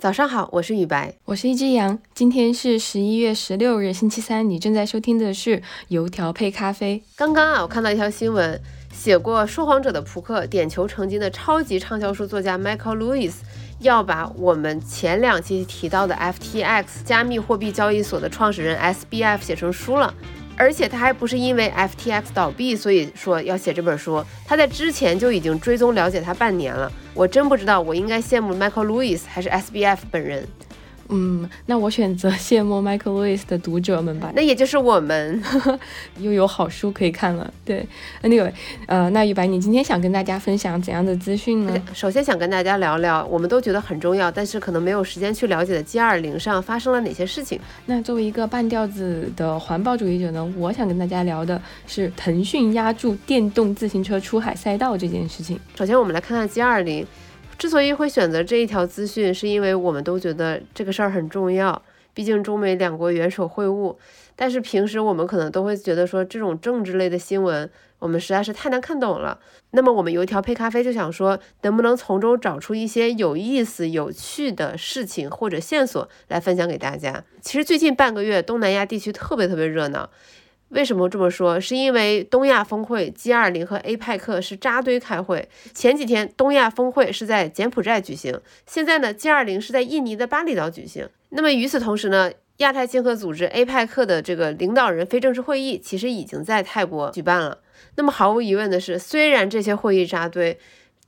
早上好，我是雨白，我是一只羊。今天是十一月十六日，星期三。你正在收听的是油条配咖啡。刚刚啊，我看到一条新闻，写过《说谎者的扑克》点球成金的超级畅销书作家 Michael Lewis 要把我们前两期提到的 FTX 加密货币交易所的创始人 SBF 写成书了。而且他还不是因为 FTX 倒闭，所以说要写这本书。他在之前就已经追踪了解他半年了。我真不知道，我应该羡慕 Michael Lewis 还是 SBF 本人。嗯，那我选择羡慕 Michael Lewis 的读者们吧。那也就是我们 又有好书可以看了。对，Anyway，呃，那雨白，你今天想跟大家分享怎样的资讯呢？首先想跟大家聊聊，我们都觉得很重要，但是可能没有时间去了解的 G20 上发生了哪些事情。那作为一个半吊子的环保主义者呢，我想跟大家聊的是腾讯压住电动自行车出海赛道这件事情。首先，我们来看看 G20。之所以会选择这一条资讯，是因为我们都觉得这个事儿很重要，毕竟中美两国元首会晤。但是平时我们可能都会觉得说，这种政治类的新闻，我们实在是太难看懂了。那么我们油条配咖啡就想说，能不能从中找出一些有意思、有趣的事情或者线索来分享给大家？其实最近半个月，东南亚地区特别特别热闹。为什么这么说？是因为东亚峰会 G20 和 APEC 是扎堆开会。前几天东亚峰会是在柬埔寨举行，现在呢 G20 是在印尼的巴厘岛举行。那么与此同时呢，亚太经合组织 APEC 的这个领导人非正式会议其实已经在泰国举办了。那么毫无疑问的是，虽然这些会议扎堆。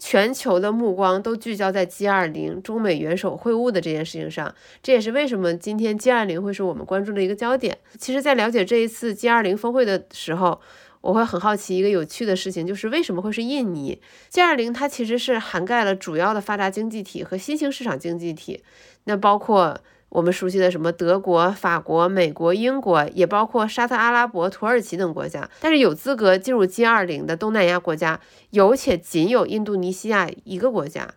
全球的目光都聚焦在 G20 中美元首会晤的这件事情上，这也是为什么今天 G20 会是我们关注的一个焦点。其实，在了解这一次 G20 峰会的时候，我会很好奇一个有趣的事情，就是为什么会是印尼？G20 它其实是涵盖了主要的发达经济体和新兴市场经济体，那包括。我们熟悉的什么德国、法国、美国、英国，也包括沙特阿拉伯、土耳其等国家。但是有资格进入 G20 的东南亚国家有且仅有印度尼西亚一个国家。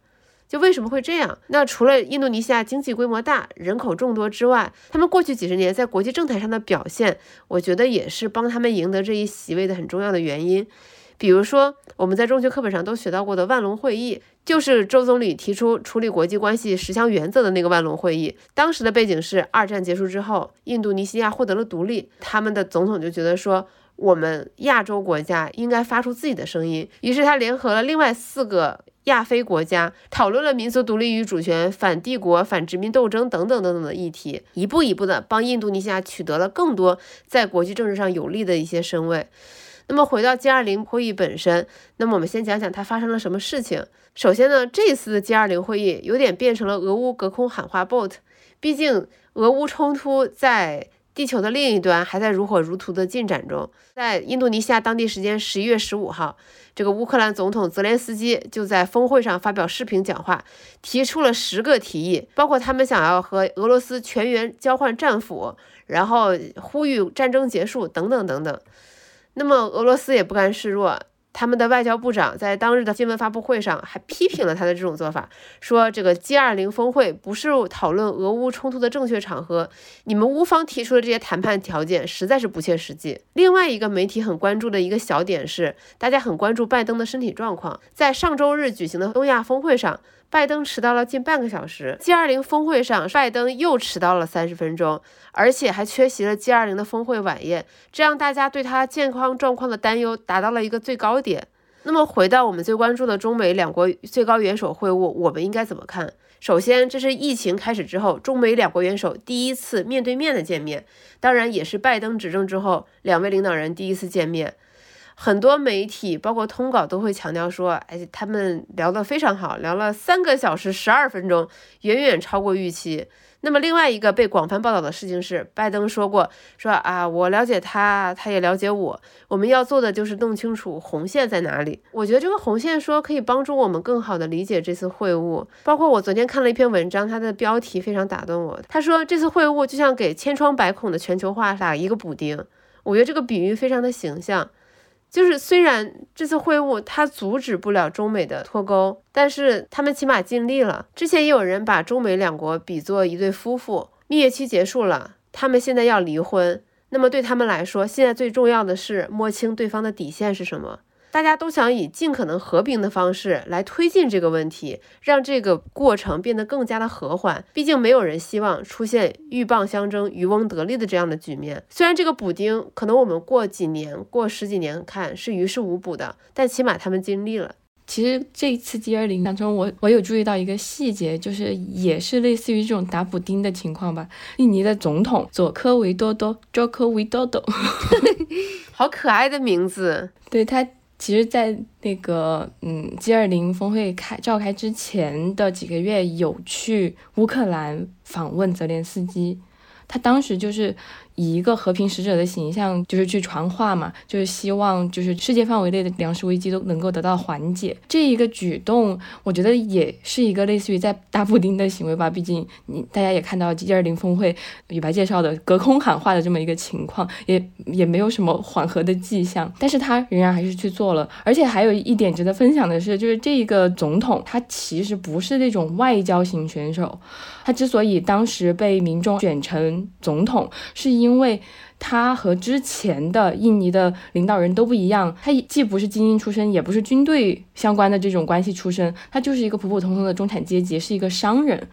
就为什么会这样？那除了印度尼西亚经济规模大、人口众多之外，他们过去几十年在国际政坛上的表现，我觉得也是帮他们赢得这一席位的很重要的原因。比如说，我们在中学课本上都学到过的万隆会议，就是周总理提出处理国际关系十项原则的那个万隆会议。当时的背景是二战结束之后，印度尼西亚获得了独立，他们的总统就觉得说，我们亚洲国家应该发出自己的声音，于是他联合了另外四个亚非国家，讨论了民族独立与主权、反帝国、反殖民斗争等等等等的议题，一步一步的帮印度尼西亚取得了更多在国际政治上有利的一些身位。那么回到 G20 会议本身，那么我们先讲讲它发生了什么事情。首先呢，这次的 G20 会议有点变成了俄乌隔空喊话 bot，毕竟俄乌冲突在地球的另一端还在如火如荼的进展中。在印度尼西亚当地时间十一月十五号，这个乌克兰总统泽连斯基就在峰会上发表视频讲话，提出了十个提议，包括他们想要和俄罗斯全员交换战俘，然后呼吁战争结束等等等等。那么俄罗斯也不甘示弱，他们的外交部长在当日的新闻发布会上还批评了他的这种做法，说这个 G20 峰会不是讨论俄乌冲突的正确场合，你们乌方提出的这些谈判条件实在是不切实际。另外一个媒体很关注的一个小点是，大家很关注拜登的身体状况，在上周日举行的东亚峰会上。拜登迟到了近半个小时，G20 峰会上，拜登又迟到了三十分钟，而且还缺席了 G20 的峰会晚宴，这让大家对他健康状况的担忧达到了一个最高点。那么，回到我们最关注的中美两国最高元首会晤，我们应该怎么看？首先，这是疫情开始之后，中美两国元首第一次面对面的见面，当然也是拜登执政之后两位领导人第一次见面。很多媒体包括通稿都会强调说，哎，他们聊得非常好，聊了三个小时十二分钟，远远超过预期。那么另外一个被广泛报道的事情是，拜登说过，说啊，我了解他，他也了解我，我们要做的就是弄清楚红线在哪里。我觉得这个红线说可以帮助我们更好的理解这次会晤。包括我昨天看了一篇文章，它的标题非常打动我。他说这次会晤就像给千疮百孔的全球化打一个补丁。我觉得这个比喻非常的形象。就是虽然这次会晤他阻止不了中美的脱钩，但是他们起码尽力了。之前也有人把中美两国比作一对夫妇，蜜月期结束了，他们现在要离婚。那么对他们来说，现在最重要的是摸清对方的底线是什么。大家都想以尽可能和平的方式来推进这个问题，让这个过程变得更加的和缓。毕竟没有人希望出现鹬蚌相争、渔翁得利的这样的局面。虽然这个补丁可能我们过几年、过十几年看是于事无补的，但起码他们经历了。其实这一次 G 二零当中，我我有注意到一个细节，就是也是类似于这种打补丁的情况吧。印尼的总统佐科维多多 （Joko Widodo），好可爱的名字。对他，其实，在那个嗯 G 二零峰会开召开之前的几个月，有去乌克兰访问泽连斯基。他当时就是以一个和平使者的形象，就是去传话嘛，就是希望就是世界范围内的粮食危机都能够得到缓解。这一个举动，我觉得也是一个类似于在打补丁的行为吧。毕竟你大家也看到 G 二零峰会李白介绍的隔空喊话的这么一个情况，也也没有什么缓和的迹象。但是他仍然还是去做了。而且还有一点值得分享的是，就是这一个总统他其实不是那种外交型选手。他之所以当时被民众选成总统，是因因为他和之前的印尼的领导人都不一样。他既不是精英出身，也不是军队相关的这种关系出身，他就是一个普普通通的中产阶级，是一个商人。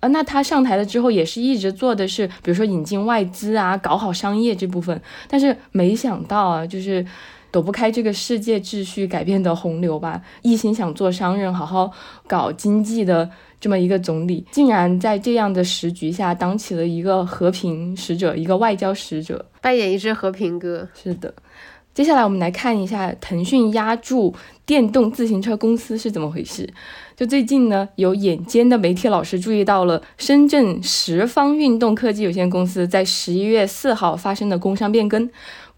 呃，那他上台了之后，也是一直做的是，比如说引进外资啊，搞好商业这部分。但是没想到啊，就是躲不开这个世界秩序改变的洪流吧，一心想做商人，好好搞经济的。这么一个总理，竟然在这样的时局下当起了一个和平使者，一个外交使者，扮演一只和平鸽。是的，接下来我们来看一下腾讯压住电动自行车公司是怎么回事。就最近呢，有眼尖的媒体老师注意到了深圳十方运动科技有限公司在十一月四号发生的工商变更。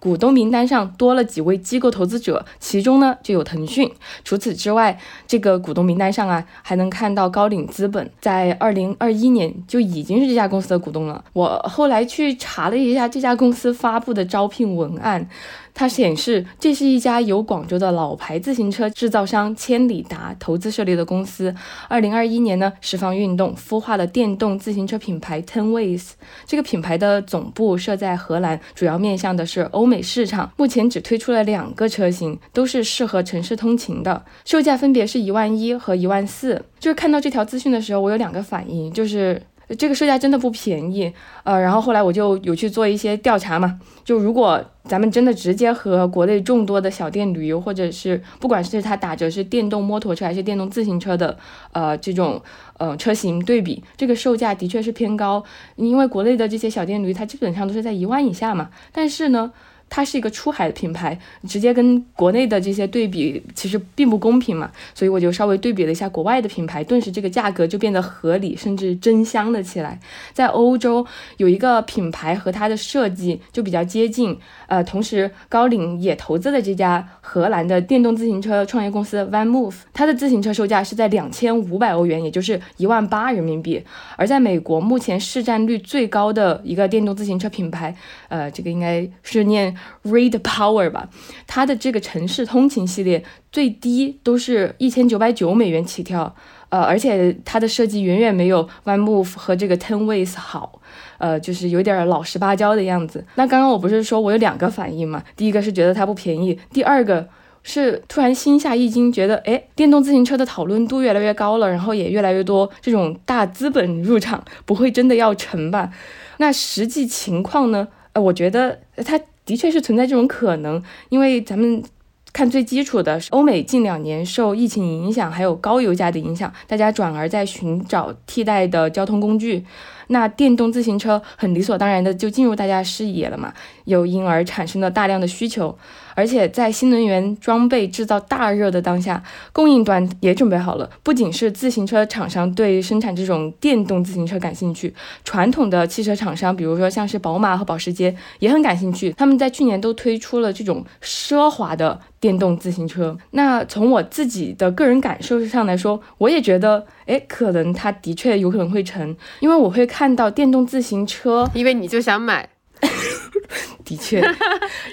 股东名单上多了几位机构投资者，其中呢就有腾讯。除此之外，这个股东名单上啊，还能看到高瓴资本，在二零二一年就已经是这家公司的股东了。我后来去查了一下这家公司发布的招聘文案。它显示，这是一家由广州的老牌自行车制造商千里达投资设立的公司。二零二一年呢，十方运动孵化了电动自行车品牌 Ten Ways。这个品牌的总部设在荷兰，主要面向的是欧美市场。目前只推出了两个车型，都是适合城市通勤的，售价分别是一万一和一万四。就是看到这条资讯的时候，我有两个反应，就是。这个售价真的不便宜，呃，然后后来我就有去做一些调查嘛，就如果咱们真的直接和国内众多的小店旅游，或者是不管是它打折是电动摩托车还是电动自行车的，呃，这种呃车型对比，这个售价的确是偏高，因为国内的这些小店驴它基本上都是在一万以下嘛，但是呢。它是一个出海的品牌，直接跟国内的这些对比，其实并不公平嘛。所以我就稍微对比了一下国外的品牌，顿时这个价格就变得合理，甚至真香了起来。在欧洲有一个品牌和它的设计就比较接近，呃，同时高瓴也投资了这家荷兰的电动自行车创业公司 Van Move，它的自行车售价是在两千五百欧元，也就是一万八人民币。而在美国目前市占率最高的一个电动自行车品牌，呃，这个应该是念。Read Power 吧，它的这个城市通勤系列最低都是一千九百九美元起跳，呃，而且它的设计远远没有 One Move 和这个 Ten Ways 好，呃，就是有点老实巴交的样子。那刚刚我不是说我有两个反应嘛？第一个是觉得它不便宜，第二个是突然心下一惊，觉得哎，电动自行车的讨论度越来越高了，然后也越来越多这种大资本入场，不会真的要成吧？那实际情况呢？呃，我觉得它。的确是存在这种可能，因为咱们看最基础的，欧美近两年受疫情影响，还有高油价的影响，大家转而在寻找替代的交通工具。那电动自行车很理所当然的就进入大家视野了嘛，又因而产生了大量的需求，而且在新能源装备制造大热的当下，供应端也准备好了。不仅是自行车厂商对生产这种电动自行车感兴趣，传统的汽车厂商，比如说像是宝马和保时捷也很感兴趣。他们在去年都推出了这种奢华的电动自行车。那从我自己的个人感受上来说，我也觉得。哎，可能它的确有可能会成，因为我会看到电动自行车，因为你就想买，的确，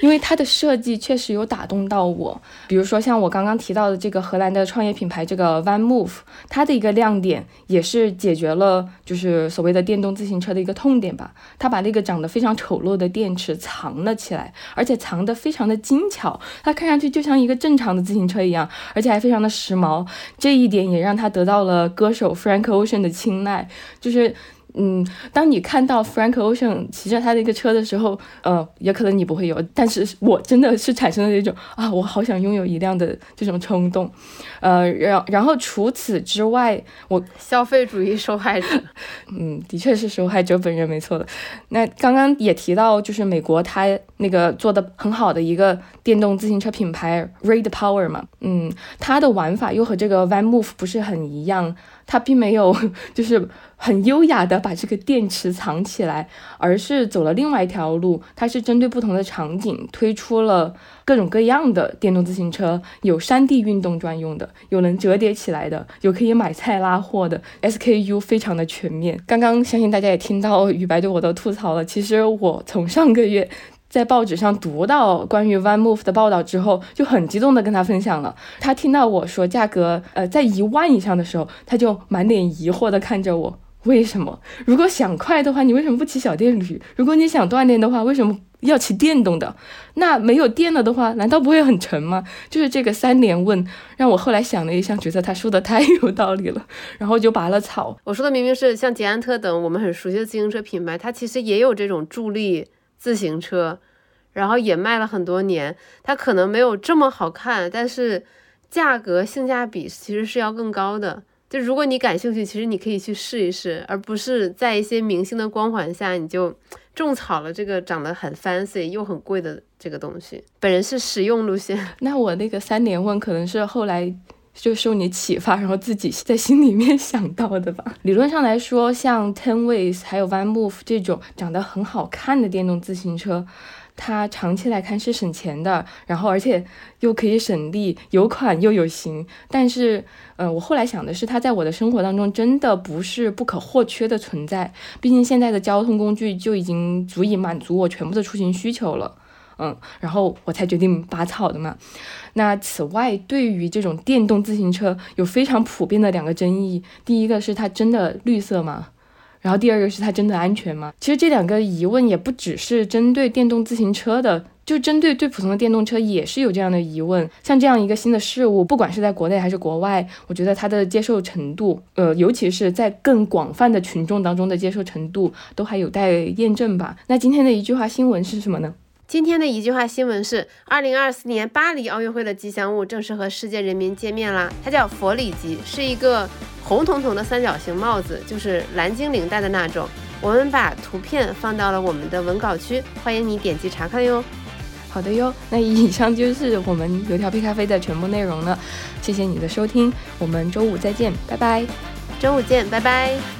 因为它的设计确实有打动到我。比如说像我刚刚提到的这个荷兰的创业品牌这个 One Move，它的一个亮点也是解决了就是所谓的电动自行车的一个痛点吧。它把那个长得非常丑陋的电池藏了起来，而且藏得非常的精巧，它看上去就像一个正常的自行车一样，而且还非常的时髦。这一点也让它得到了歌手 Frank Ocean 的青睐，就是。嗯，当你看到 Frank Ocean 骑着他的一个车的时候，呃，也可能你不会有，但是我真的是产生了那种啊，我好想拥有一辆的这种冲动，呃，然然后除此之外，我消费主义受害者，嗯，的确是受害者本人没错的。那刚刚也提到，就是美国它那个做的很好的一个电动自行车品牌 Red Power 嘛，嗯，它的玩法又和这个 Van Move 不是很一样。它并没有就是很优雅的把这个电池藏起来，而是走了另外一条路。它是针对不同的场景推出了各种各样的电动自行车，有山地运动专用的，有能折叠起来的，有可以买菜拉货的，SKU 非常的全面。刚刚相信大家也听到雨白对我的吐槽了，其实我从上个月。在报纸上读到关于 One Move 的报道之后，就很激动的跟他分享了。他听到我说价格呃在一万以上的时候，他就满脸疑惑的看着我，为什么？如果想快的话，你为什么不骑小电驴？如果你想锻炼的话，为什么要骑电动的？那没有电了的话，难道不会很沉吗？就是这个三连问，让我后来想了一下，觉得他说的太有道理了，然后就拔了草。我说的明明是像捷安特等我们很熟悉的自行车品牌，它其实也有这种助力。自行车，然后也卖了很多年，它可能没有这么好看，但是价格性价比其实是要更高的。就如果你感兴趣，其实你可以去试一试，而不是在一些明星的光环下你就种草了这个长得很 fancy 又很贵的这个东西。本人是实用路线，那我那个三连问可能是后来。就受你启发，然后自己在心里面想到的吧。理论上来说，像 Ten Ways 还有 One Move 这种长得很好看的电动自行车，它长期来看是省钱的，然后而且又可以省力，有款又有型。但是，呃，我后来想的是，它在我的生活当中真的不是不可或缺的存在。毕竟现在的交通工具就已经足以满足我全部的出行需求了。嗯，然后我才决定拔草的嘛。那此外，对于这种电动自行车，有非常普遍的两个争议。第一个是它真的绿色吗？然后第二个是它真的安全吗？其实这两个疑问也不只是针对电动自行车的，就针对最普通的电动车也是有这样的疑问。像这样一个新的事物，不管是在国内还是国外，我觉得它的接受程度，呃，尤其是在更广泛的群众当中的接受程度，都还有待验证吧。那今天的一句话新闻是什么呢？今天的一句话新闻是：二零二四年巴黎奥运会的吉祥物正式和世界人民见面啦！它叫佛里吉，是一个红彤彤的三角形帽子，就是蓝精灵戴的那种。我们把图片放到了我们的文稿区，欢迎你点击查看哟。好的哟，那以上就是我们油条配咖啡的全部内容了。谢谢你的收听，我们周五再见，拜拜。周五见，拜拜。